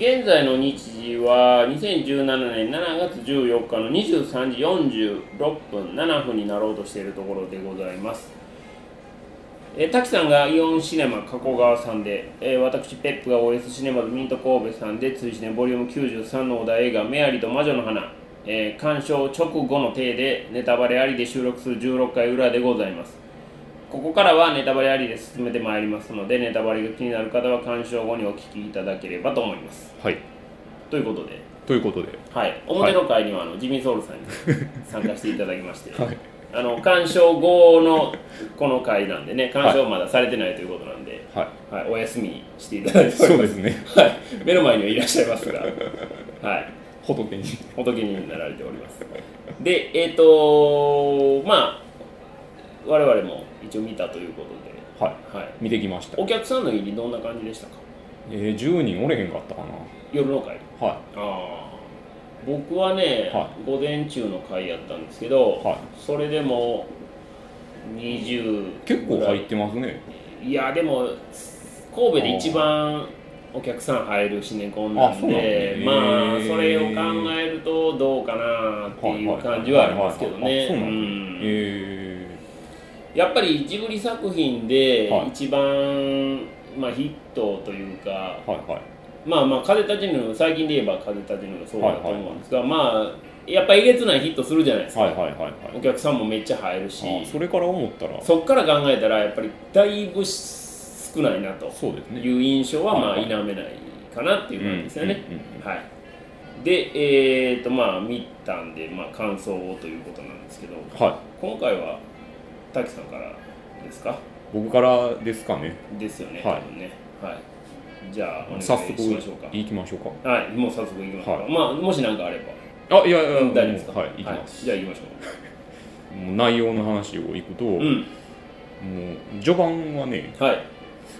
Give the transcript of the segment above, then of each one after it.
現在の日時は2017年7月14日の23時46分7分になろうとしているところでございます。えー、滝さんがイオンシネマ加古川さんで、えー、私ペップが OS シネマズミント神戸さんで追試ねボリューム93のお題映画「メアリと魔女の花」えー、鑑賞直後の体でネタバレありで収録する16回裏でございます。ここからはネタバレありで進めてまいりますのでネタバレが気になる方は鑑賞後にお聞きいただければと思います。はい。ということで。ということで。はい。表の会にはあのジミー・ソウルさんに 参加していただきまして、はい。あの鑑賞後のこの回なんでね鑑賞まだされてないということなんで、はい。はい、お休みしていただいてそうですすね。はい、目の前にはいらっしゃいますが、はい、仏に。仏になられております。でえっ、とまあ我々も一応見たということで、はい。はい、見てきました。お客さんの入りどんな感じでしたか？えー、10人おれへんかったか夜の会？なはああ僕はね、は午前中の会やったんですけど、はい。それでも20い結構入ってますね。い。やでも神戸で一番お客さん入るシネコンなんでだ。まあそれを考えるとどうかなっていう感じはありますけどねやっぱりジブリ作品ではい。一番、まあ、ヒットというかー、はいはい。まあまあ風立ちぬ最近で言えば風立ちぬがそうだと思うんですが、まあやっぱえげつないヒットするじゃないですか、はいはいはいはい。お客さんもめっちゃ入るしあそれから思ったら。そっから考えたらやっぱりだいぶ少ないなと。いう印象はまあはい。否めないかなっていう感じですよね、はい。でえー、とまあ見たんで、まあ、感想をということなんですけどはい。今回は滝さんからですか？僕からですかね。ですよね、はい。多分ね。はい。じゃあお願いし早ま速しょうか。行きましょうか。はいもう早速行きましょうか、はい。まあもし何かあれば。あいやいや大丈夫ですか？はい行きます、じゃあ行きましょもう内容の話をいくと、ううん。もう序盤はねはい。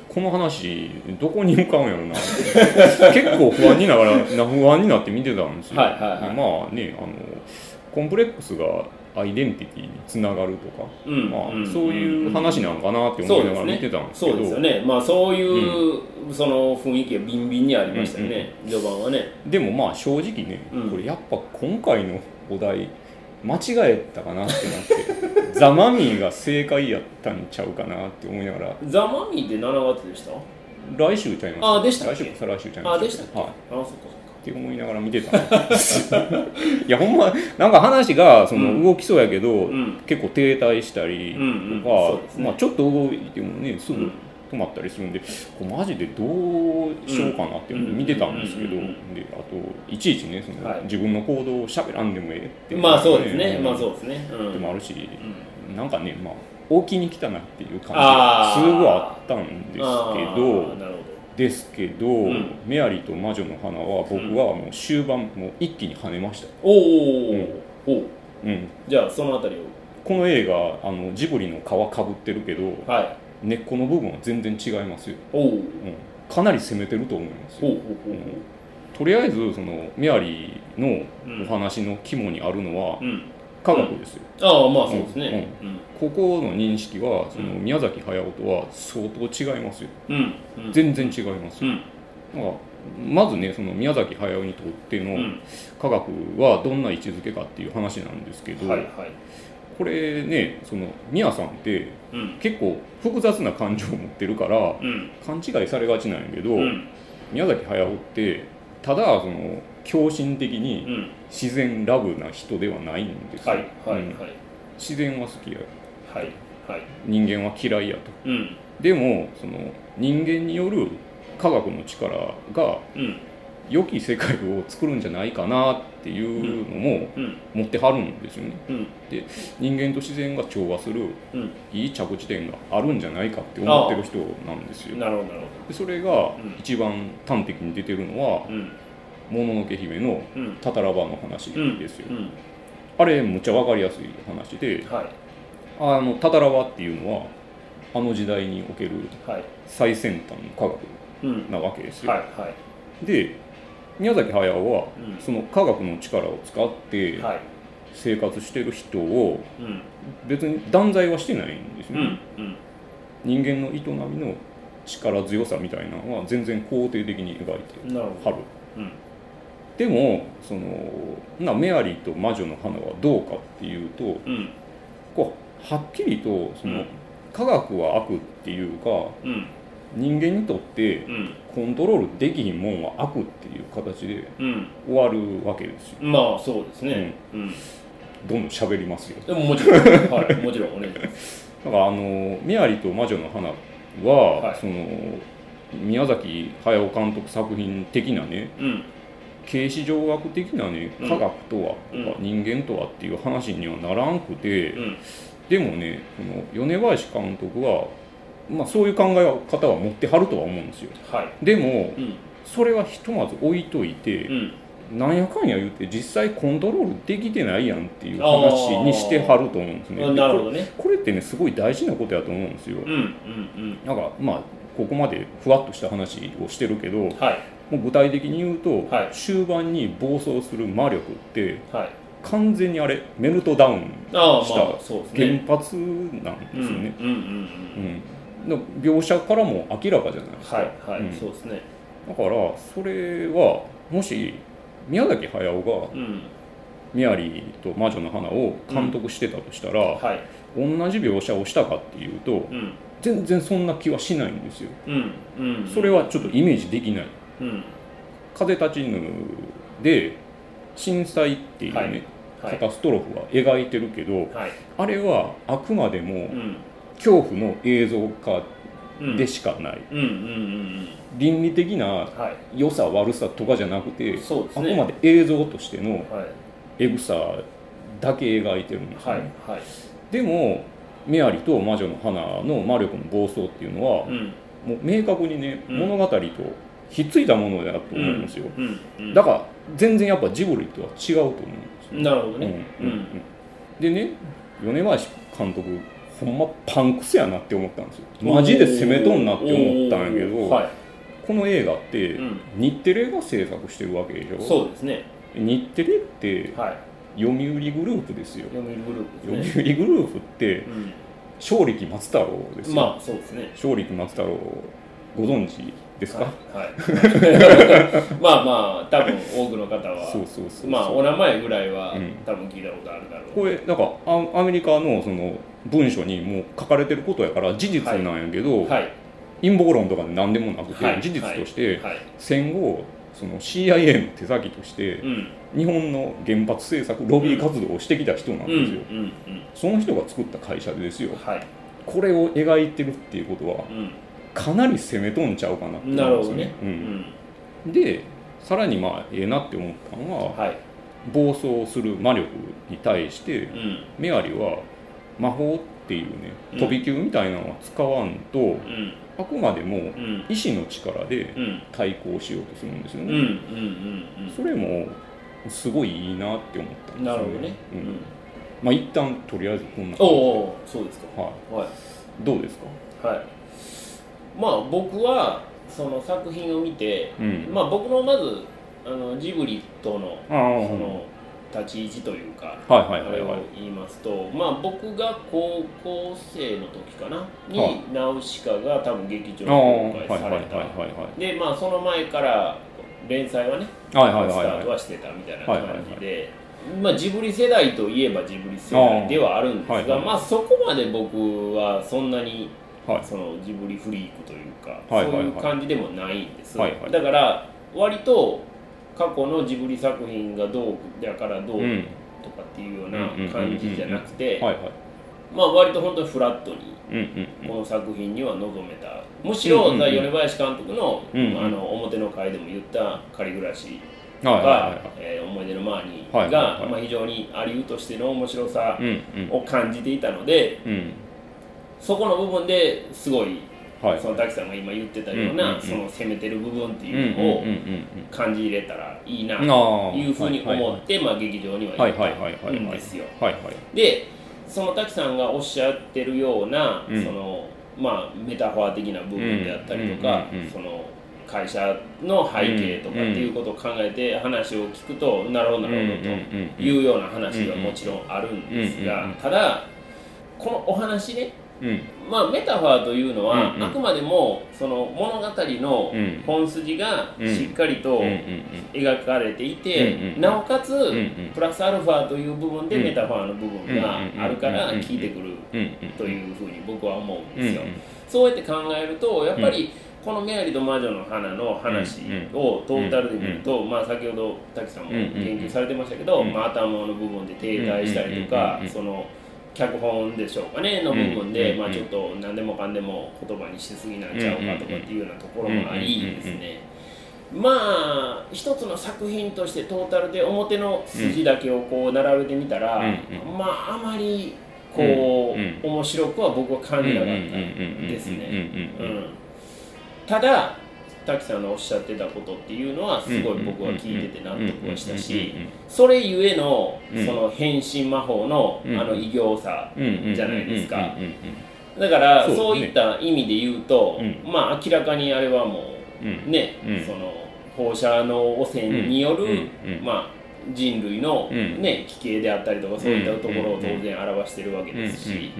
この話どこに向かうんやろな。結構不安にながらな不安になって見てたんですよ、はいはいはい。でまあねあのコンプレックスがアイデンティティにつながるとか、うんまあうんそういう話なのかなって思いながら見てたんですけど。そうですよね。まあそういう、その雰囲気がビンビンにありましたよね、序盤はね。でもまあ正直ね、うん。これやっぱ今回のお題間違えたかなってなって ザ・マミーが正解やったんちゃうかなって思いながら。ザ・マミーって7月でした？来週ちゃいます。あでした来週再来週ちゃいます。あでしたっけ？はい。あそっかそって思いながら見てた いやほんまなんか話がそのうん。動きそうやけど、ん。結構停滞したりうんうん。とかそうですね。まあ、ちょっと動いてもねすぐうん。止まったりするんで、こうマジでどうしようかなって見てたんですけど、うんうんうんであといちいちねその、はい。自分の行動を喋らんでもええっていうまあそうですね、んまあそうですね、うん、でもあるし、うん。なんかねまあ大きに来たなっていう感じがすごいあったんですあけーどなるほですけど、ん。メアリーと魔女の花は僕はもう終盤もう一気に跳ねました、どおーおおう。ん、じゃあそのあたりを。この映画あのジブリの皮かぶってるけどはい。根っこの部分は全然違いますよ、う。ん、かなり攻めてると思いますよ。とりあえずそのメアリーのうんお話の肝にあるのはううん科学ですよ、ああまあそうですね。ここの認識はそのうん。宮崎駿とは相当違いますよ。うんうん。うん全然違いますよ、うん。だからまずねその宮崎駿にとってのうん。科学はどんな位置づけかっていう話なんですけど、はいはい。これねその宮さんってうん。結構複雑な感情を持ってるからうん。勘違いされがちなんやけど、うん。宮崎駿ってただその狂信的うにん。自然ラブな人ではないんですよ、はいはいうん。はい。自然は好きや。はいはい。人間は嫌いやと。うん。でもその人間による科学の力がうん。良き世界を作るんじゃないかなっていうのもうん。持ってはるんですよね。うん。で人間と自然が調和するうん。いい着地点があるんじゃないかって思ってる人なんですよ。なるほどでそれがうん。一番端的に出てるのはどうん「もののけ姫」のうん。タタラバの話ですよ、うん。あれむっちゃ分かりやすい話ではい。あのタタラバっていうのはあの時代におけるはい。最先端の科学うん。なわけですよ、で宮崎駿はうん。その科学の力を使ってはい。生活してる人をうん。別に断罪はしてないんですよね、人間の営みの力強さみたいなのは全然肯定的に描いてはる。うんでもそのなメアリーと魔女の花はどうかっていうとうん。こうはっきりとその、うん。科学は悪っていうかうん。人間にとってうん。コントロールできひんもんは悪っていう形でうん。終わるわけですよ。まあそうですね。うん、どんどん喋りますよ。でももちろん。はい。もちろん。お願いします。だからあの「メアリと魔女の花は」はい。その宮崎駿監督作品的なねうん形式上学的なねうん。科学とは、人間とはっていう話にはならんくて、うん。でもねその米林監督は、まあ、そういう考え方は持ってはるとは思うんですよ。はい。でもうん。それはひとまず置いといて、うん。なんやかんや言って実際コントロールできてないやんっていう話にしてはると思うんですね。あなるほどね。これってねすごい大事なことやと思うんですよ、うんうん。なんかまあここまでふわっとした話をしてるけどはいう具体的に言うと、はい。終盤に暴走する魔力ってはい。完全にあれメルトダウンした原発なんですよね、うんうんうんうん。うん。の描写からも明らかじゃないですか、はいはい、うん。そうですね。だからそれはもし宮崎駿がうん「ミアリーと魔女の花」を監督してたとしたら、はい。同じ描写をしたかっていうとうん。全然そんな気はしないんですよ。うんうん。それはちょっとイメージできない。うん「風立ちぬ」で震災っていうね、はい。はい。カタストロフは描いてるけどはい。あれはあくまでもうん。恐怖の映像化うんでしかない、倫理的な良さ悪さとかじゃなくて、そうですね。あくまで映像としてのはい。エグさだけ描いてるんですね、はい。でもメアリと魔女の花の魔力の暴走っていうのは、うん。もう明確にね、うん。物語とひっついたものだと思うんですよ、だから全然やっぱジブリとは違うと思うんですよ。なるほどね。でね米林監督ほんまパンクスやなって思ったんですよ。マジで攻めとんなって思ったんやけど、はい。この映画って、うん。日テレが制作してるわけでしょ？そうですね。日テレってはい。読売グループですよ。読売グルー読売プですね。グループって勝力松太郎ですよ、うんまあそうですね。勝力松太郎ご存知？ですか、はい。はい。まあまあ多分多くの方はそうそうそうまあお名前ぐらい。は、多分聞い。たことあるだろうこれなんかアアメリカのその文書にもう書かれてることやから事実なんやけど、はい。陰謀論とかで何でもなくて、はい。事実として、戦後その CIA の手先として日本の原発政策ロビー活動をしてきた人なんですよ、その人が作った会社でですよこれを描い。てるってい。うことはかなり攻めとんちゃうかなって思うんですよね。うんうん、でさらにまあええなって思ったのははい。暴走する魔力に対してうん。メアリは魔法っていうねうん。飛び級みたいなのは使わんと、うん。あくまでもうん。意志の力でうん。対抗しようとするんですよね、うんそれもすごいいいなって思ったんですよなるほどね。うん。まあ一旦とりあえずこんなおおそうですか。ははいい、どうですか？はいまあ僕はその作品を見てうん。まあ僕のまずあのジブリとのその立ち位置というかあれを言いますと、まあ、僕が高校生の時かなはに「ナウシカ」が多分劇場ああに公開された。はいでまあその前から連載はねスタートはしてたみたいな感じで、まあ、ジブリ世代といえばジブリ世代ではあるんですが、ああはいはい。まあ、そこまで僕はそんなにはい。そのジブリフリークというか、はいはいはい。そういう感じでもないんです、はいはい。だから割と過去のジブリ作品がどうだからどううん。とかっていうような感じじゃなくてはいはい。まあ割と本当にフラットにうんうんうん。この作品には臨めた。むしろ、うんうん。うん米林監督の,、うんうんあの表の回でも言った「仮暮らし」はいはいがはいはい「えー思い出のマーニーが」はいはいはい。まあ、非常にアリウとしての面白さうんうん。を感じていたのでうんそこの部分ですごいはい。その滝さんが今言ってたような、うんうんうん。その攻めてる部分ってうんいうのを感じ入れたらいいなうんというふうに思って、まあ、劇場にははい行ったんですよ。でその滝さんがおっしゃってるような、うん。そのまあ、メタファー的な部分であったりとか、うんうんうんうん。その会社の背景とかっていうことを考えて話を聞くと、なるほどなるほどというような話はもちろんあるんですがただこのお話ねうんまあ、メタファーというのは、あくまでもその物語のうん。本筋がうん。しっかりと描かれていて、なおかつ、プラスアルファという部分でうんメタファーの部分があるから効いてくるというふうに僕は思うんうんですよ。そうやって考えるとやっぱりこの「メアリと魔女の花」の話をトータルで見ると、まあ、先ほど滝さんも研究されてましたけど、うんまあ、頭の部分で停滞したりとかうん。その脚本でしょうかねの部分で、うんまあ、ちょっと何でもかんでも言葉にしすぎなんちゃうかとかっていうようなところもありですね。まあ一つの作品としてトータルで表の筋だけをこう並べてみたら、うんまああまりこう、うん面白くは僕は感じなかったですね。うん。ただ滝さんのおっしゃってたことっていうのはすごい僕は聞いてて納得はしたしそれゆえのその変身魔法のあの異形さじゃないですかだからそういった意味で言うとまあ明らかにあれはもうねその放射能汚染によるまあ人類のね奇形であったりとかそういったところを当然表してるわけですし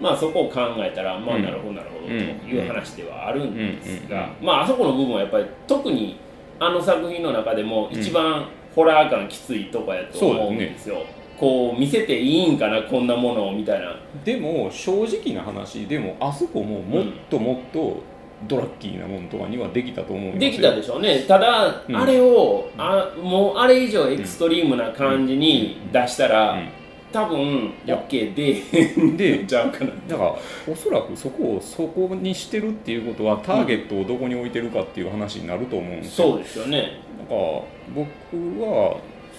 まあそこを考えたらまあうん。なるほどなるほどという話ではあるんですうん。がまああそこの部分はやっぱり特にあの作品の中でも一番ホラー感きついとかやと思うんですよ。こう見せていいんかなこんなものをみたいな。でも正直な話でもあそこももっともっとドラッキーなものとかにはできたと思うんできたでしょうね。ただ、うん。あれをあもうあれ以上エクストリームな感じに出したら、多分 OK でで ちゃうかな。だからおそらくそこをそこにしてるっていうことはターゲットをどこに置いてるかっていう話になると思うんですよ。そうですよね。だから僕は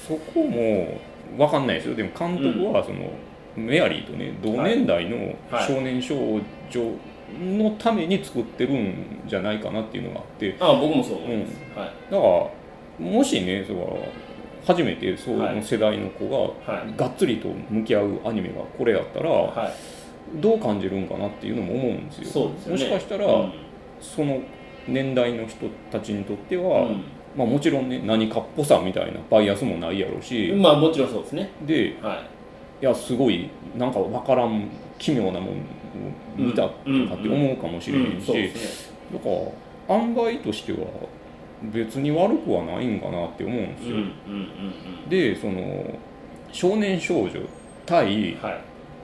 そこも分かんないですよ。でも監督はその、メアリーとね同年代のはい少年少女のために作ってるんじゃないかなっていうのがあって。あ僕もそう思います、はい。だからもしねその初めてそうい。う世代の子がはい。がっつりと向き合うアニメがこれやったらはい。どう感じるんかなっていうのも思うんですよ。すよね。もしかしたら、うん。その年代の人たちにとっては、うん。まあ、もちろんね何かっぽさみたいなバイアスもないやろうし、まあもちろんそうですね。ではい。いやすごいなんか分からん奇妙なもんを見たとかって思うかもしれへんし、だから塩梅としては別に悪くはないんかなって思うんですよ。でその少年少女対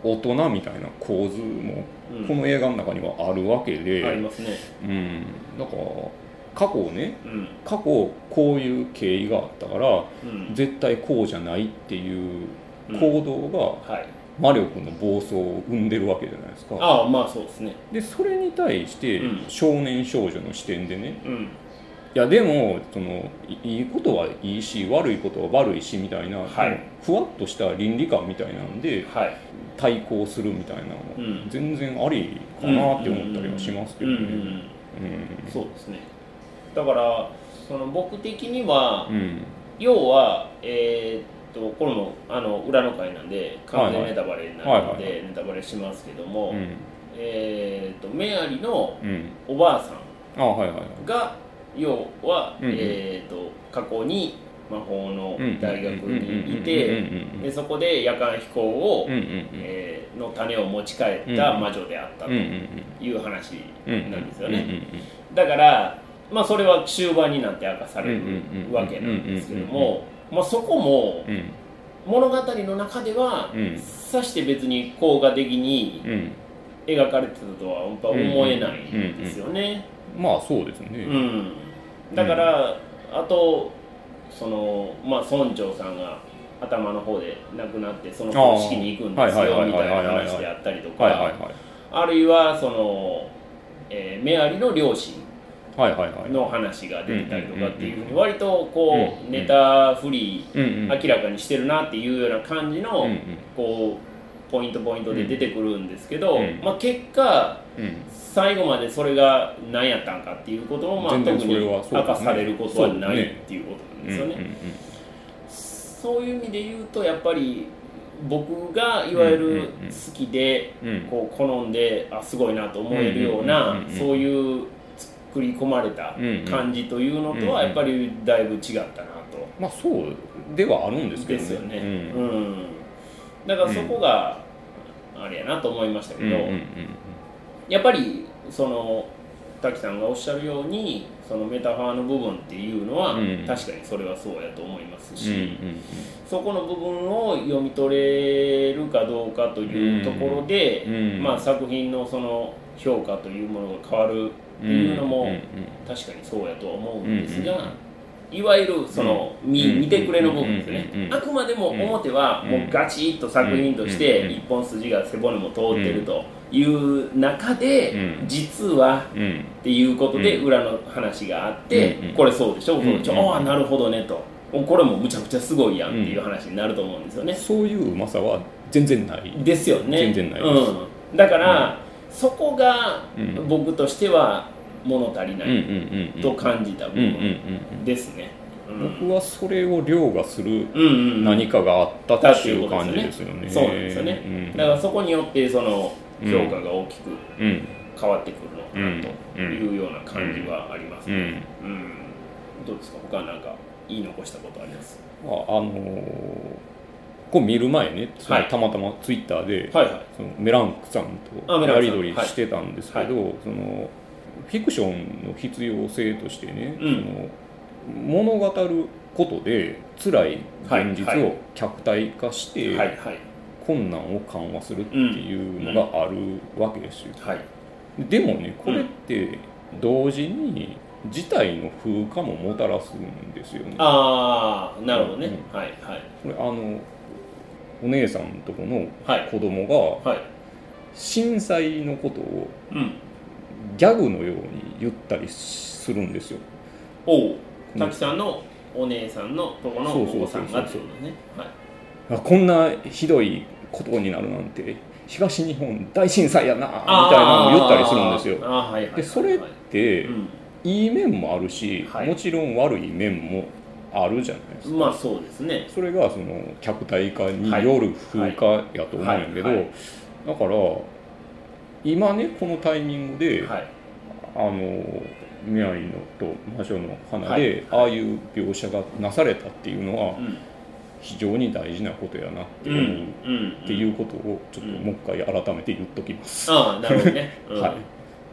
大人みたいな構図もうん。この映画の中にはあるわけで、ありますね。うん、だから過去をねうん。過去こういう経緯があったからうん。絶対こうじゃないっていううん。行動がはい。魔力の暴走を生んでるわけじゃないですか。ああまあそうですね。でそれに対してうん。少年少女の視点でねうんいやでもそのいいいことはいいし悪いことは悪いしみたいな、はい。ふわっとした倫理観みたいなんではい。対抗するみたいなのはうん。全然ありかなって思ったりはしますけどね。そうですね。だからその僕的には、うん。要はえーっとこれもあの裏の回なんで完全ネタバレになるのでネタバレしますけども、うん。えーっとメアリのうん。おばあさんあはいはいはい。が要は、うんうん。えーっと過去に魔法のうん大学にいてうんでそこで夜間飛行を、うんうんうん。えーの種を持ち帰った魔女であったという話うん。なんですよね。だから、まあ、それは終盤になって明かされるわけなんですけども、まあ、そこもうん。物語の中では、うん。さして別に効果的にうん描かれてたとは思えないんですよね。まあそうですうね。ん。だから、あとその、まあ、村長さんが頭の方で亡くなってそのあー式に行くんですよみたいな話であったりとか。あるいはその、えーメアリの両親はいはいはい。の話が出てたりとかっていうふううんに割とこううんネタフリうんうんー明らかにしてるなっていうような感じうんのこうポイントポイントで出てくるんですけどうん。まあ結果うん。うん最後までそれが何やったんかっていうこともまあ特に明かされることはないっていうことなんうんですよね。うんそういう意味で言うとやっぱり僕がいわゆる好きでこう好んであすごいなと思えるようなそういう作り込まれた感じというのとはやっぱりだいぶ違ったなと。まあそうではあるんですけどですよね。ううんん。だからそこが、ああれやなと思いましたけど、うんうんうんやっぱりその滝さんがおっしゃるようにそのメタファーの部分っていうのは、うん。確かにそれはそうやと思いますうんし、そこの部分を読み取れるかどうかというところで、うんまあ、作品のその評価というものが変わるっていうのも、うんうん確かにそうやとは思うんですが、うんうんいわゆるその、見うん。見てくれの部分ですね、あくまでも表はもうガチッと作品として一本筋が背骨も通ってるという中で、うん。実はっていうことでうん。裏の話があって、これそうでしょ、そうん。うん。ああなるほどねと。これもむちゃくちゃすごいやんっていう話になると思うんですよね、そういううまさは全然ない。ですよね。全然ないです。うん、だから、そこがうん。僕としては物足りないと感じた部分ですね、うん。僕はそれを凌駕する何かがあっただっていう感じですよね。そうなんですよね、うん。だからそこによってその評価が大きくうん。変わってくるのかなとうんいうような感じはありますね、うん。うん。どうですか？他なんか言い残したことあります？ああのーこう見る前ね、はい。たまたまツイッターで、はいはい。そのメランクさんとやり取りしてたんですけど、はい。そのフィクションの必要性としてね、うん。その物語ることで辛い現実はいはを客体化して、はいはい。困難を緩和するっていうのがあるわけですよ。はい。でもねこれって同時に事態の風化ももたらすんですよね。ああなるほどね、うん。はいはい。これあのお姉さんとこのはい。子供がはい。震災のことをうんギャグのように言ったりするんですよ。おおうん滝さんのお姉さんのとこのお子さんがってことね。はい。あこんなひどいことになるなんて東日本大震災やなみたいなのを言ったりするんですよ。はいはいはいでそれっはいてうん。いい面もあるし、はい。もちろん悪い面もあるじゃないですか。まあそうですね。それがその客体化による風化やと思うんやけど、だから今ねこのタイミングで、はい。あの宮城のと魔女の花で、ああいう描写がなされたっていうのはうん。非常に大事なことやなってう思う、っていうことをちょっとうんもう一回改めて言っときます。ああなるほどね、うん。はい。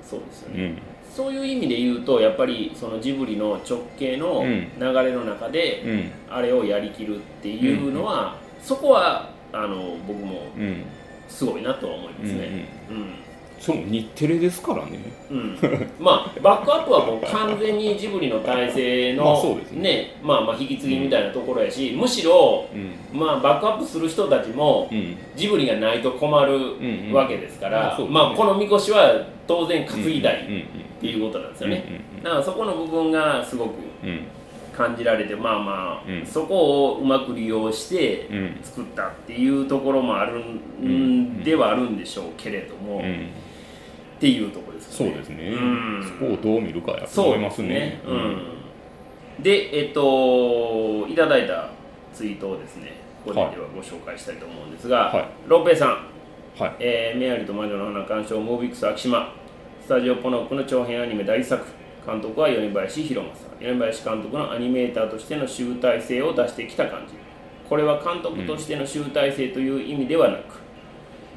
そうですよね、うん。そういう意味で言うとやっぱりそのジブリの直系のうん。流れの中で、うん。あれをやりきるっていうのは、そこはあの僕もうん。すごいなとは思いますね。うんその日テレですからね。うん。まあバックアップはもう完全にジブリの体制の、まあそうですね。ねまあ、まあ引き継ぎみたいなところやし、むしろ、うん。まあ、バックアップする人たちもうん。ジブリがないと困るわけですから、まあそうまあ、このみこしは当然担いだいっていうことなんですよね。うんだからそこの部分がすごく感じられてまあまあ、うん。そこをうまく利用してうん。作ったっていうところもあるんではあるんでしょうけれども、っうんていうところですかね。そうですね、うん。そこをどう見るかやとそうで思いますすね。ね。うん。で、えっと、いただいたツイートをですね、ここでではご紹介したいと思うんですが、はい。ロッペイさん、はい。えーメアリと魔女の花鑑賞、ムービックス秋島、スタジオポノックの長編アニメ大作、監督は米林弘正、米林監督のアニメーターとしての集大成を出してきた感じ。これは監督としての集大成という意味ではなく、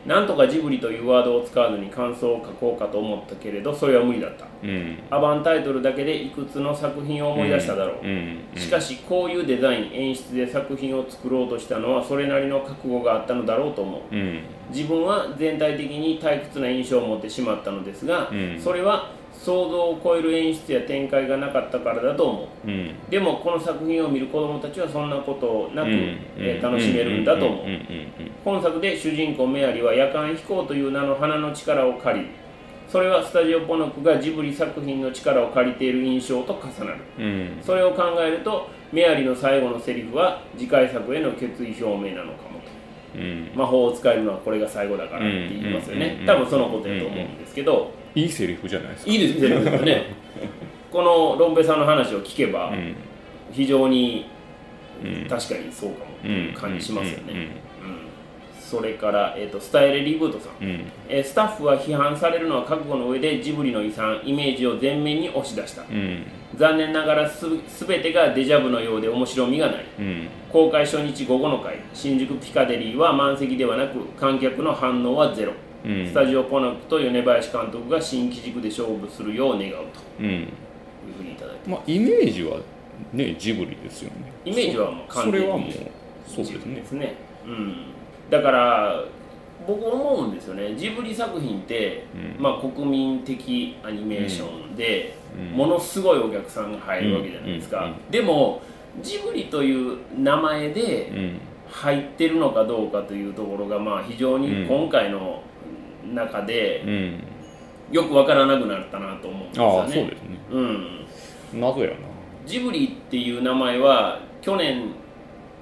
なんとかジブリというワードを使わずに感想を書こうかと思ったけれど、それは無理だった。うん。アバンタイトルだけでいくつの作品を思い出しただろう、うんしかしこういうデザイン演出で作品を作ろうとしたのはそれなりの覚悟があったのだろうと思う。うん。自分は全体的に退屈な印象を持ってしまったのですが、うん。それは想像を超える演出や展開がなかったからだと思う。うん。でもこの作品を見る子どもたちはそんなことなく、うんえー楽しめるんだと思う、本作で主人公メアリは夜間飛行という名の花の力を借りるそれはスタジオポノクがジブリ作品の力を借りている印象と重なる。うん。うんそれを考えるとメアリの最後のセリフは次回作への決意表明なのかもと。うん。魔法を使えるのはこれが最後だからって言いますよね。うん。多分そのことやと思うんですけどいいセリフじゃないですか。いいですね。ねこのロンペさんの話を聞けばうん。非常にうん。確かにそうかも。感じしますよね、うん。それから、えー、とスタイレリブートさん。うん。うんえースタッフは批判されるのは覚悟の上でジブリの遺産イメージを前面に押し出した。うん。残念ながらす全てがデジャブのようで面白みがない。うん。公開初日午後の回新宿ピカデリーは満席ではなく観客の反応はゼロ、うんスタジオポナクと米林監督が新機軸で勝負するよう願うと。うん。いうふうにいただいてまあイメージはねジブリですよね。イメージはもう完全に。それはもうそうですね。ですね、うん、だから僕思うんですよね。ジブリ作品って、うん。まあ、国民的アニメーションで、うん。ものすごいお客さんが入るわけじゃないですか、うん。うん。でもジブリという名前でうん。入ってるのかどうかというところが、まあ、非常に今回の中でうん。よくわからなくなったなと思うんですあよね。あそうですね。うん。謎やな。ジブリっていう名前は去年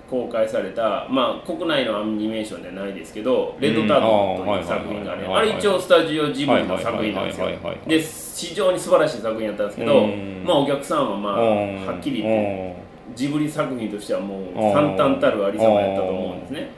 公開された、まあ、国内のアニメーションじゃないですけど「レッドタートン」という作品がねうんあれ一応スタジオジブリの作品なんですよ。で非常に素晴らしい作品やったんですけどうん。まあお客さんはまあうん。はっきり言ってジブリ作品としてはもう惨憺たるありさまやったと思うんですね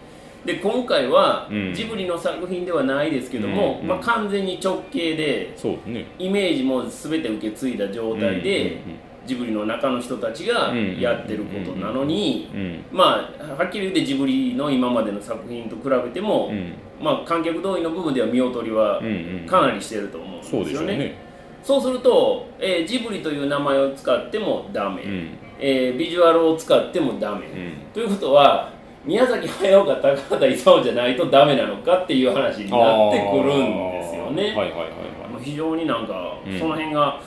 で今回はうん。ジブリの作品ではないですけども、うんまあ、完全に直系でそうですね。イメージも全て受け継いだ状態で、ジブリの中の人たちがやってることなのに、うんうんまあはっきり言ってジブリの今までの作品と比べても、うん。まあ、観客動員の部分では見劣りはうんうんかなりしてると思うんですそうよね。でしょうね。そうすると、えージブリという名前を使ってもダメ、うん。えービジュアルを使ってもダメ、うん。ということは宮崎駿か高畑勲じゃないとダメなのかっていう話になってくるんですよね。はいはいはいまあ非常になんか、うん。その辺が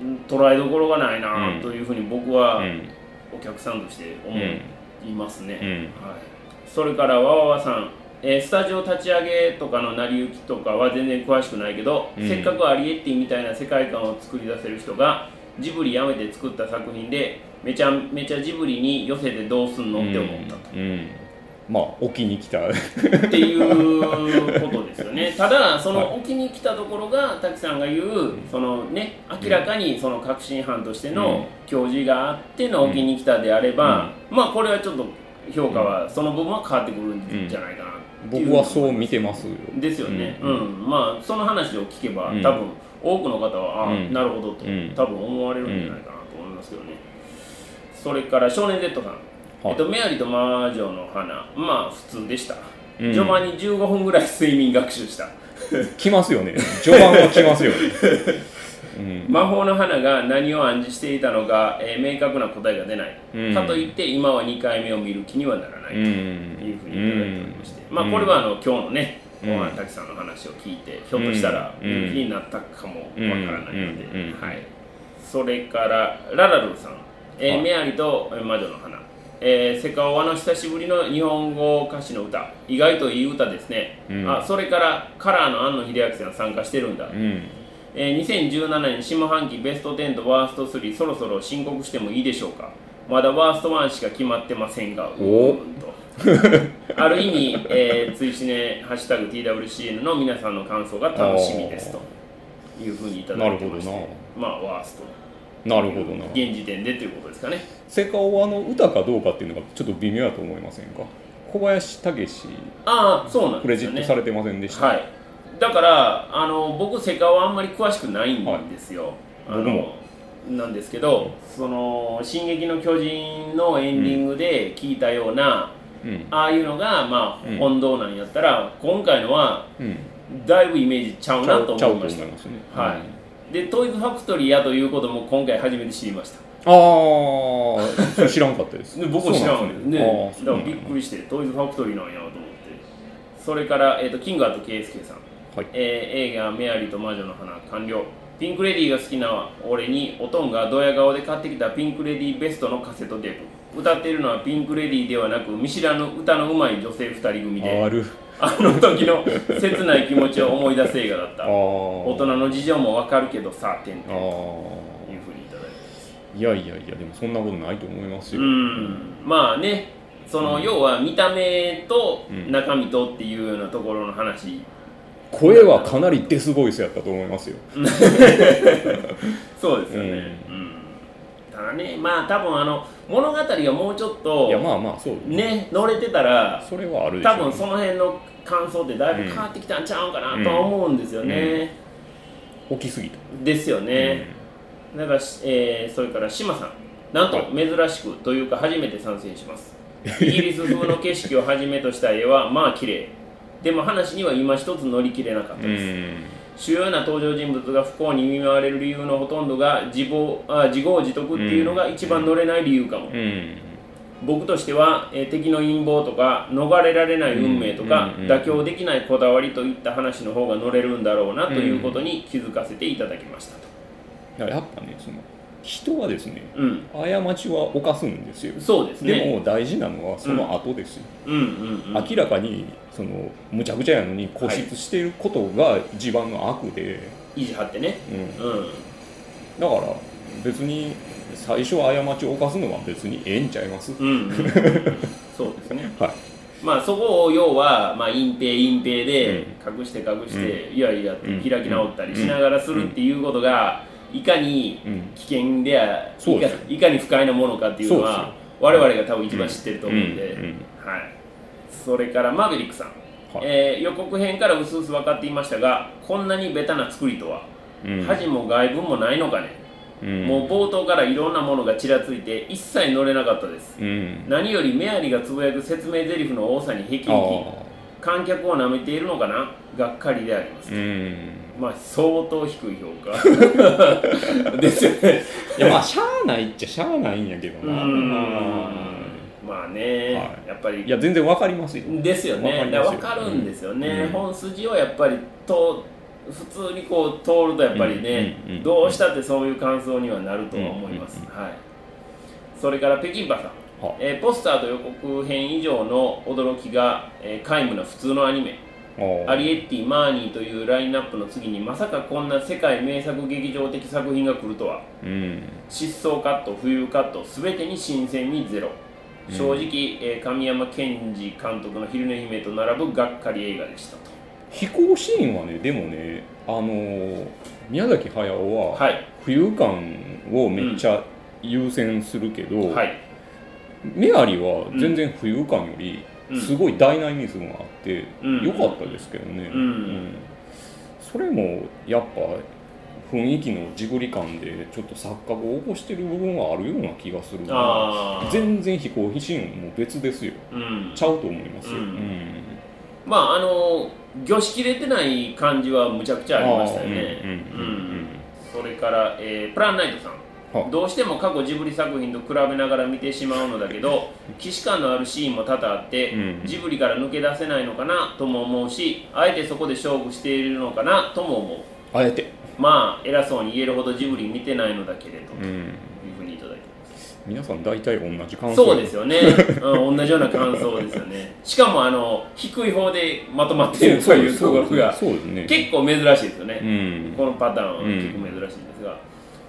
うん捉えどころがないなうんというふうに僕ははいうん。お客さんとして思いますね、うん。はい、それからわわわさん、えースタジオ立ち上げとかの成り行きとかは全然詳しくないけど、うん。せっかくアリエッティみたいな世界観を作り出せる人がジブリやめて作った作品でめちゃめちゃジブリに寄せてどうすんのって思ったと。うん。うん。まあ置きに来た。っていうことですよね。ただその置きに来たところが滝さんが言うそのね明らかにその確信犯としての教示があっての置きに来たであれば、まあこれはちょっと評価はその部分は変わってくるんじゃないかなっていう僕はそう見てますよ。ですよね、ううん。んまあその話を聞けば、うん。多分多くの方は、あなるほどと、うん。多分思われるんじゃないかなと思いますけどね、それから少年 Z さん、えっと、メアリと魔女の花。まあ普通でした、うん。序盤に15分ぐらい睡眠学習した。来ますよね。序盤は来ますよね。うん。魔法の花が何を暗示していたのか、えー明確な答えが出ない、うん。かといって今は2回目を見る気にはならない。とうん。いうふうにいただいておりまして、まあこれはあの今日のねうん。ご飯滝さんの話を聞いてひょっとしたらうん。見る気になったかもわからないので、うん。うん。はい、それからララルーさん、えーはい。メアリと魔女の花。えーセカオワの久しぶりの日本語歌詞の歌。意外といい歌ですね、うん。あそれからカラーの庵野秀明さん参加してるんだ、うん。えー2017年下半期ベスト10とワースト3そろそろ申告してもいいでしょうか。まだワースト1しか決まってませんが。お。ある意味、えー、追試ね「ハッシュタグ #TWCN」の皆さんの感想が楽しみですと。いうふうにいただいてまして。まあワーストなるほどな。現時点でということですかね。セカオワの歌かどうかっていうのがちょっと微妙だと思いませんか？小林武史ああそうなんクレジットされてませんでした、はい。だからあの僕セカはあんまり詳しくないんですよ、あの僕も。なんですけど「その進撃の巨人」のエンディングで聞いたような、うん。ああいうのがまあうん。本当なんやったら、今回のはうん。だいぶイメージちゃうなと思いました。思いますね。はいでトイズファクトリーやということも今回初めて知りました。ああ知らんかったです。で僕も知らんね。あーだからびっくりしてトイズファクトリーなんやと思って。それから、えー、とキングアートケイスケさん。はい。えー映画「メアリーと魔女の花」完了。ピンク・レディーが好きな俺におとんがドヤ顔で買ってきたピンク・レディーベストのカセットテープ。歌っているのはピンク・レディーではなく見知らぬ歌のうまい女性2人組で。あるあの時の切ない気持ちを思い出す映画だった。大人の事情もわかるけどさてんてん。とあいうふうにいただいて。ますーいやいやいやでもそんなことないと思いますうよ、ん。まあねその、要は見た目とうん中身とっていうようなところの話。声はかなりデスボイスやったと思いますよ。そうですよね、うん。ただねまあ多分あの物語がもうちょっといやまあまあそうね。乗れてたらそれはあるでしょ多分その辺の感想ってだいぶ変わってきたんちゃうかなとは思うんですよね、大きすぎた。ですよね、だからし、えーそれから志麻さん。なんと珍しくというか初めて参戦します。イギリス風の景色をはじめとした絵はまあ綺麗。でも話には今一つ乗り切れなかったうです、ん。主要な登場人物が不幸に見舞われる理由のほとんどが自暴あ自業自得っていうのが一番乗れない理由かも、うん僕としては、えー敵の陰謀とか逃れられない運命とか、うんうん妥協できないこだわりといった話の方が乗れるんだろうなということに気づかせていただきましたと、だからやっぱねその人はですねうん、過ちは犯すんですよ。そうですね。でも大事なのはその後ですよ、うんうんうん。明らかにそのむちゃくちゃやのに固執していることが地盤の悪で、意地張ってね。うん。うん。だから別に最初は過ちを犯すのは別にええんちゃいます、うんうんそうですね。はい。まあそこを要は、まあ、隠蔽隠蔽で隠して隠して、いやいやってうん。開き直ったりしながらするっていうことがいかにうん。危険であうですよ。いかに不快なものかっていうのは我々が多分一番知ってると思うんで、うん。うん。はい、それからマーベリックさん、はい。えー予告編からうすうす分かっていましたがこんなにベタな作りとは、うん。恥も外文もないのかね、うん。もう冒頭からいろんなものがちらついて一切乗れなかったです。うん。何よりメアリがつぶやく説明台詞の多さに辟あ易観客を舐めているのかな？がっかりであります。あうん。まあ相当低い評価。ですよね。いやまあしゃあないっちゃしゃあないんやけどな、ん。まあね、はい。やっぱり。いや全然わかりますよ。ですよね。わかるんですよね、うん。本筋をやっぱりと普通にこう通るとやっぱりね、うんうんうんどうしたってそういう感想にはなるとは思います、うんはい。それから北京パさん。は。えーポスターと予告編以上の驚きが、えー皆無な普通のアニメ。あアリエッティ・マーニーというラインナップの次にまさかこんな世界名作劇場的作品が来るとは。うん。疾走カット、浮遊カット、すべてに新鮮味ゼロ。うん。正直、えー神山健二監督の「昼寝姫」と並ぶがっかり映画でしたと飛行シーンはねでもねあのー宮崎駿ははい。浮遊感をめっちゃ優先するけど、はい。メアリは全然浮遊感よりうん。すごいダイナミズムがあってうん。良かったですけどね、うん。それもやっぱ雰囲気のジブリ感でちょっと錯覚を起こしてる部分はあるような気がするな。ああ全然飛行シーンも別ですよ。うん。ちゃうと思いますよ、うん。うん。まああの魚しきれてない感じはむちゃくちゃありましたよね。それから、えープランナイトさん。は。どうしても過去ジブリ作品と比べながら見てしまうのだけど既視感のあるシーンも多々あって、うん。ジブリから抜け出せないのかなとも思うしあえてそこで勝負しているのかなとも思う。あえて、まあ偉そうに言えるほどジブリ見てないのだけれど、うん、皆さん大体同じ感想。そうですよね、うん、同じような感想ですよね。しかもあの低い方でまとまっているという総額が。結構珍しいですよね、うん。このパターンは。結構珍しいんですが、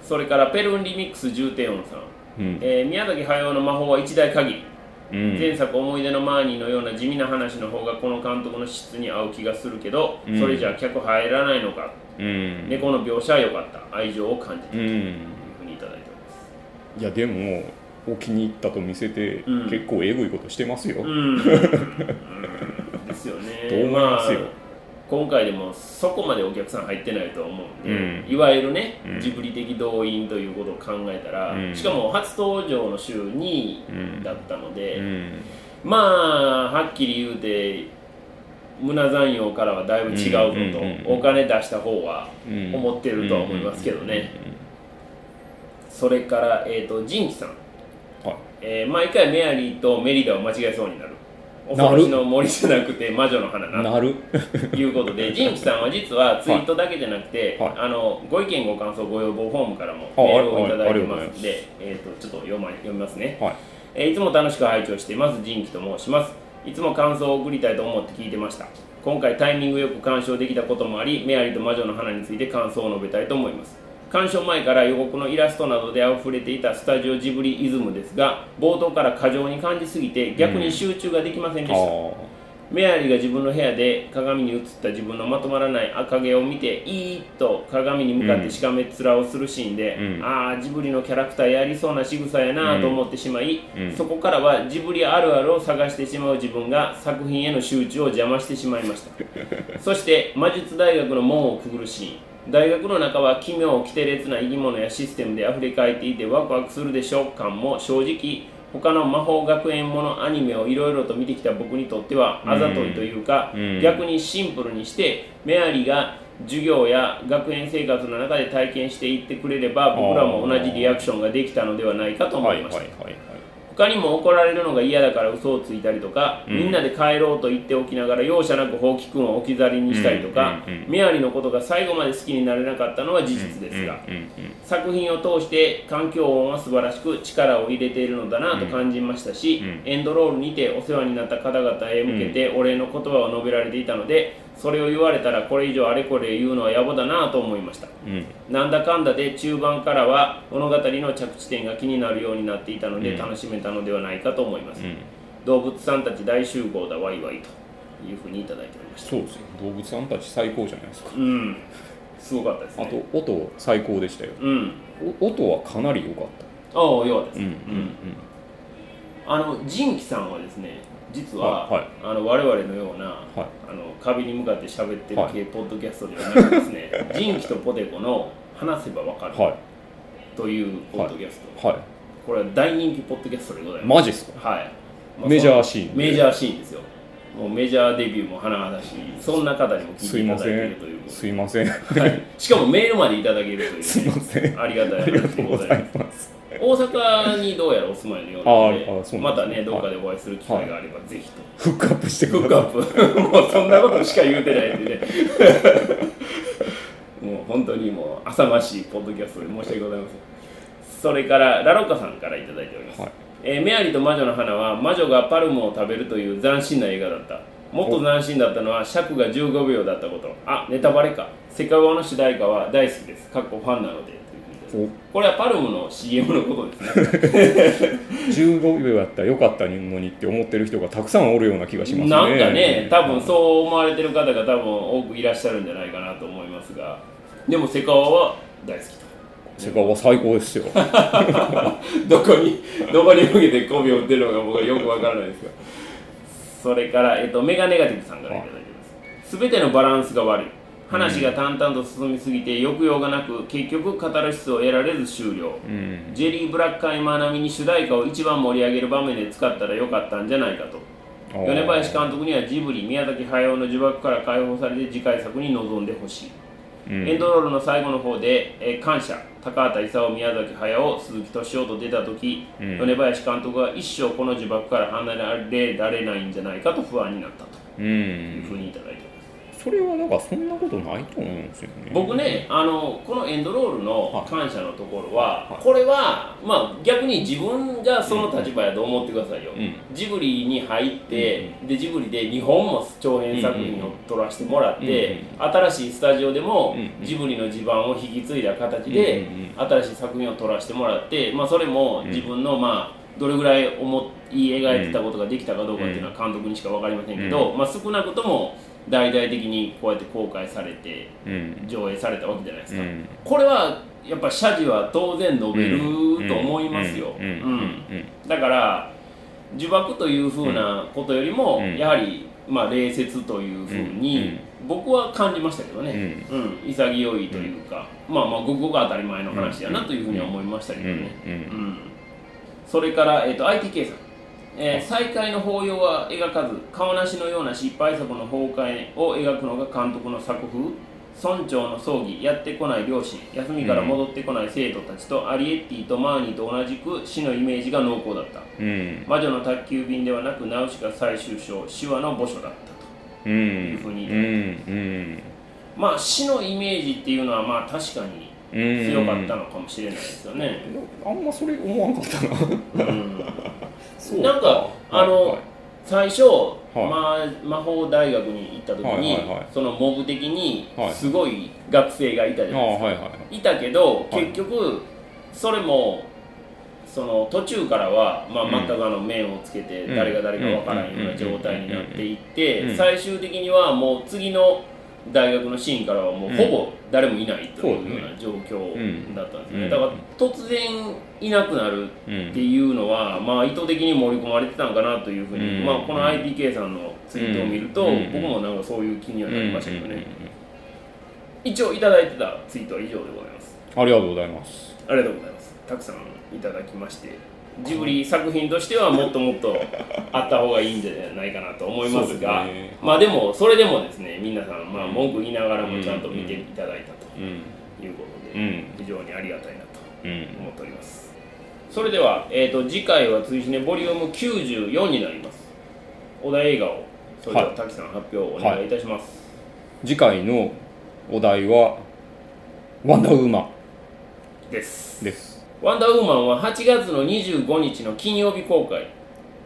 それからペルンリミックス重低音さん、うん。えー宮崎駿の魔法は一代限り、うん。前作「思い出のマーニー」のような地味な話の方がこの監督の質に合う気がするけど、うん。それじゃ客入らないのか、うん。猫の描写は良かった。愛情を感じたいやでもお気に入ったと見せて、うん。結構えぐいことしてますよ、うん、うん。ですよね。と思いますよ。あ今回でもそこまでお客さん入ってないとは思うんで、うん。いわゆるね、うん。ジブリ的動員ということを考えたら、うん。しかも初登場の週2位うん。だったので、うん。まあはっきり言うて胸残用からはだいぶ違うぞと、お金出した方はうん。思ってるとは思いますけどね、それから、えー、とジンキさん、はい。えー毎回メアリーとメリダを間違えそうになる。おなる。星の森じゃなくて魔女の花な。なる。ということで ジンキさんは実はツイートだけじゃなくて、はい。あのご意見ご感想ご要望フォームからもあメールをいただいてますまので、えー、とちょっと読,、ま、読みますね。はい。えーいつも楽しく拝聴していますジンキと申します。いつも感想を送りたいと思って聞いてました。今回タイミングよく鑑賞できたこともありメアリーと魔女の花について感想を述べたいと思います鑑賞前から予告のイラストなどで溢れていたスタジオジブリイズムですが冒頭から過剰に感じすぎて逆に集中ができませんであした、ー。メアリーが自分の部屋で鏡に映った自分のまとまらない赤毛を見ていーっと鏡に向かってしかめっ面をするシーンで、うん。ああジブリのキャラクターやりそうな仕草やなと思ってしまい、うん。そこからはジブリあるあるを探してしまう自分が作品への集中を邪魔してしまいました。そして魔術大学の門をくぐるシーン大学の中は奇妙奇て烈な生き物やシステムで溢れかえっていてワクワクするでしょう。感も正直他の魔法学園ものアニメをいろいろと見てきた僕にとってはあざといというか、うん。逆にシンプルにしてメアリーが授業や学園生活の中で体験していってくれれば僕らも同じリアクションができたのではないかと思いました、他にも怒られるのが嫌だから嘘をついたりとか、うん。みんなで帰ろうと言っておきながら容赦なくほうきくんを置き去りにしたりとか、うんうんうん。メアリのことが最後まで好きになれなかったのは事実ですが、うんうん作品を通して環境音は素晴らしく力を入れているのだなと感じましたし、うん。エンドロールにてお世話になった方々へ向けてお礼の言葉を述べられていたのでそれを言われたらこれ以上あれこれ言うのは野暮だなと思いました。うん。なんだかんだで中盤からは物語の着地点が気になるようになっていたのでうん。楽しめたのではないかと思います、うん。動物さんたち大集合だワイワイというふうにいただいておりました。そうですよ。動物さんたち最高じゃないですか。うん。すごかったですあねと音最高でしたよ。うん。お音はかなり良かっああよかったです、たうんうんあの仁キさんはですね実は、あはい。あの我々のような、はい。あの壁に向かって喋ってるはい。系ポッドキャストではなくですね。仁キとポテコの話せばわかる、というポッドキャスト、い。はい。これは大人気ポッドキャストでございますマジっすか？はい、まあメジャーシーンメジャーシーンですよ。もうメジャーデビューも甚だしそんな方にも聞いすていただいていいませんるということすいません。はい、しかもメールまでいただけるという、ね、すいません。ありがたいありが話とうございます大阪にどうやらお住まいのようなのでまたねどっかでお会いする機会があればぜひと、フックアップしてフください。ックアップ。もうそんなことしか言うてないんでね。もう本当にもう浅ましいポッドキャストで申し訳ございません。それからラロッカさんからいただいております、はい。えーメアリと魔女の花は魔女がパルムを食べるという斬新な映画だった。もっと斬新だったのは尺が15秒だったこと。あネタバレか。セカゴの主題歌は大好きです。かっこファンなのでこれはパルムの CM のことですね。15秒やったらよかったのにって思ってる人がたくさんおるような気がしますね。なんかね多分そう思われてる方が多分多くいらっしゃるんじゃないかなと思いますが。でもセカオワは大好きと。セカは最高ですよ。どこにどこに向けて媚びを打ってるのか僕はよくわからないですが。それから、えっと、メガネガティブさんからいただいてます。全てのバランスが悪い話が淡々と進みすぎて抑揚がなく結局カタルシスを得られず終了。うん。ジェリー・ブラッカイマー並みに主題歌を一番盛り上げる場面で使ったらよかったんじゃないかと。米林監督にはジブリ宮崎駿の呪縛から解放されて次回作に臨んでほしい、うん。エンドロールの最後の方で「えー感謝」高畑勲宮崎駿鈴木敏夫と出た時、うん。米林監督は一生この呪縛から離れられないんじゃないかと不安になったとういうふうんにいただいてますそれはだからそんなことないと思うんですよね。僕ねあのこのエンドロールのはい。感謝のところは、はい。これは、まあ、逆に自分がその立場やと思ってくださいよ、うん。ジブリに入って、でジブリで日本も長編作品を撮らせてもらって、新しいスタジオでも、うんうん。ジブリの地盤を引き継いだ形で、うんうん新しい作品を撮らせてもらって、まあ、それも自分の、まあどれぐらい思い描いてたことができたかどうかっていうのは監督にしか分かりませんけど、まあ、少なくとも大々的にこうやって公開されてうん。上映されたわけじゃないですか、うん。これはやっぱ謝辞は当然述べると思いますよ、だから呪縛というふうなことよりも、うん。やはり、まあ、礼節というふうに僕は感じましたけどうん。ね、うん。潔いというか、まあまあごくごく当たり前の話やなというふうには思いましたけどね、うん。それから、えー、と ITK さん、えー再会の法要は描かず顔なしのような失敗作の崩壊を描くのが監督の作風。村長の葬儀やってこない両親。休みから戻ってこない生徒たちとアリエッティとマーニーと同じく死のイメージが濃厚だった。うん。魔女の宅急便ではなくナウシカ最終章手話の墓所だったと。うん。いうふうにうんうん。まあ死のイメージっていうのはまあ確かにうん。強かったのかもしれないですよね、あんまそれ思わんかったななんかあのはい。最初、まあ、魔法大学に行った時に、そのモブ的にはい。すごい学生がいたじゃないですか、はいたけどはい。結局それもその途中からは、まあ、うん。全くあの面をつけてうん。誰が誰か分からんような状態になっていっうてん。最終的にはもう次の大学のシーンからはもうほぼ誰もいないというような状況だったんですね、うん。だから突然いなくなるうんっていうのは、まあ、意図的に盛り込まれてたんかなというふうに、うん。まあ、この IPK さんのツイートを見ると、うん。僕もなんかそういう気にはなりましたけどね、一応いただいてたツイートは以上でございます。ありがとうございます。ありがとうございます。たくさんいただきましてジブリ作品としてはもっともっとあった方がいいんじゃないかなと思いますがね。まあでもそれでもですね皆さんまあ文句言いながらもちゃんと見ていただいたうんということで、うん。非常にありがたいなとうん思っております。それでは、えー、と次回は追試ねボリューム94になります。お題映画をそれでははい滝さん発表お願いいたします、次回のお題は「ワンダーウーマです。ン」ですワンダーウーマンは8月の25日の金曜日公開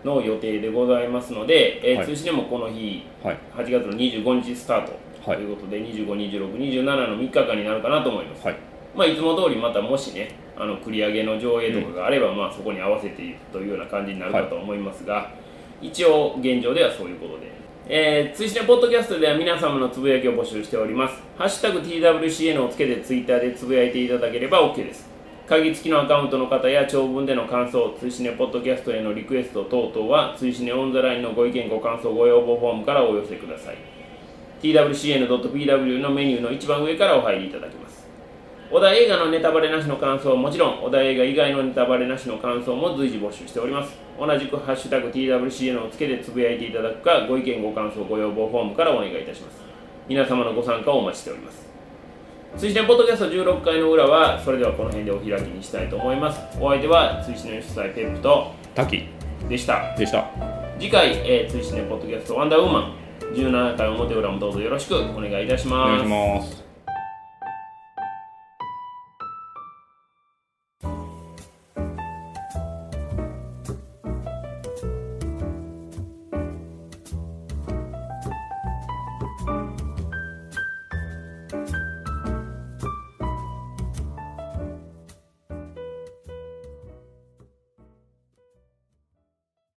の予定でございますので、えーはい。通知でもこの日はい。8月の25日スタート。とはい。いうことで、25、26、27の3日間になるかなと思います、はい。まあ、いつも通りまたもしねあの繰り上げの上映とかがあれば、まあ、そこに合わせていくというような感じになるかと思いますが、一応現状ではそういうことで、えー、追試ねポッドキャストでは皆様のつぶやきを募集しております「ハッシュタグ #TWCN」をつけてツイッターでつぶやいていただければ OK です鍵付きのアカウントの方や長文での感想、追試ねポッドキャストへのリクエスト等々は、追試ねオンザラインのご意見、ご感想、ご要望フォームからお寄せください。twcn.pw のメニューの一番上からお入りいただけます。お題映画のネタバレなしの感想はもちろん、お題映画以外のネタバレなしの感想も随時募集しております。同じくハッシュタグ TWCN をつけてつぶやいていただくか、ご意見、ご感想、ご要望フォームからお願いいたします。皆様のご参加をお待ちしております。追試ねポッドキャスト16回の裏は、それではこの辺でお開きにしたいと思います。お相手は追試ね主催ペップと滝でした。でした次回、えー、追試ねポッドキャストワンダーウーマン17回表裏もどうぞよろしくお願いいたしおます願いします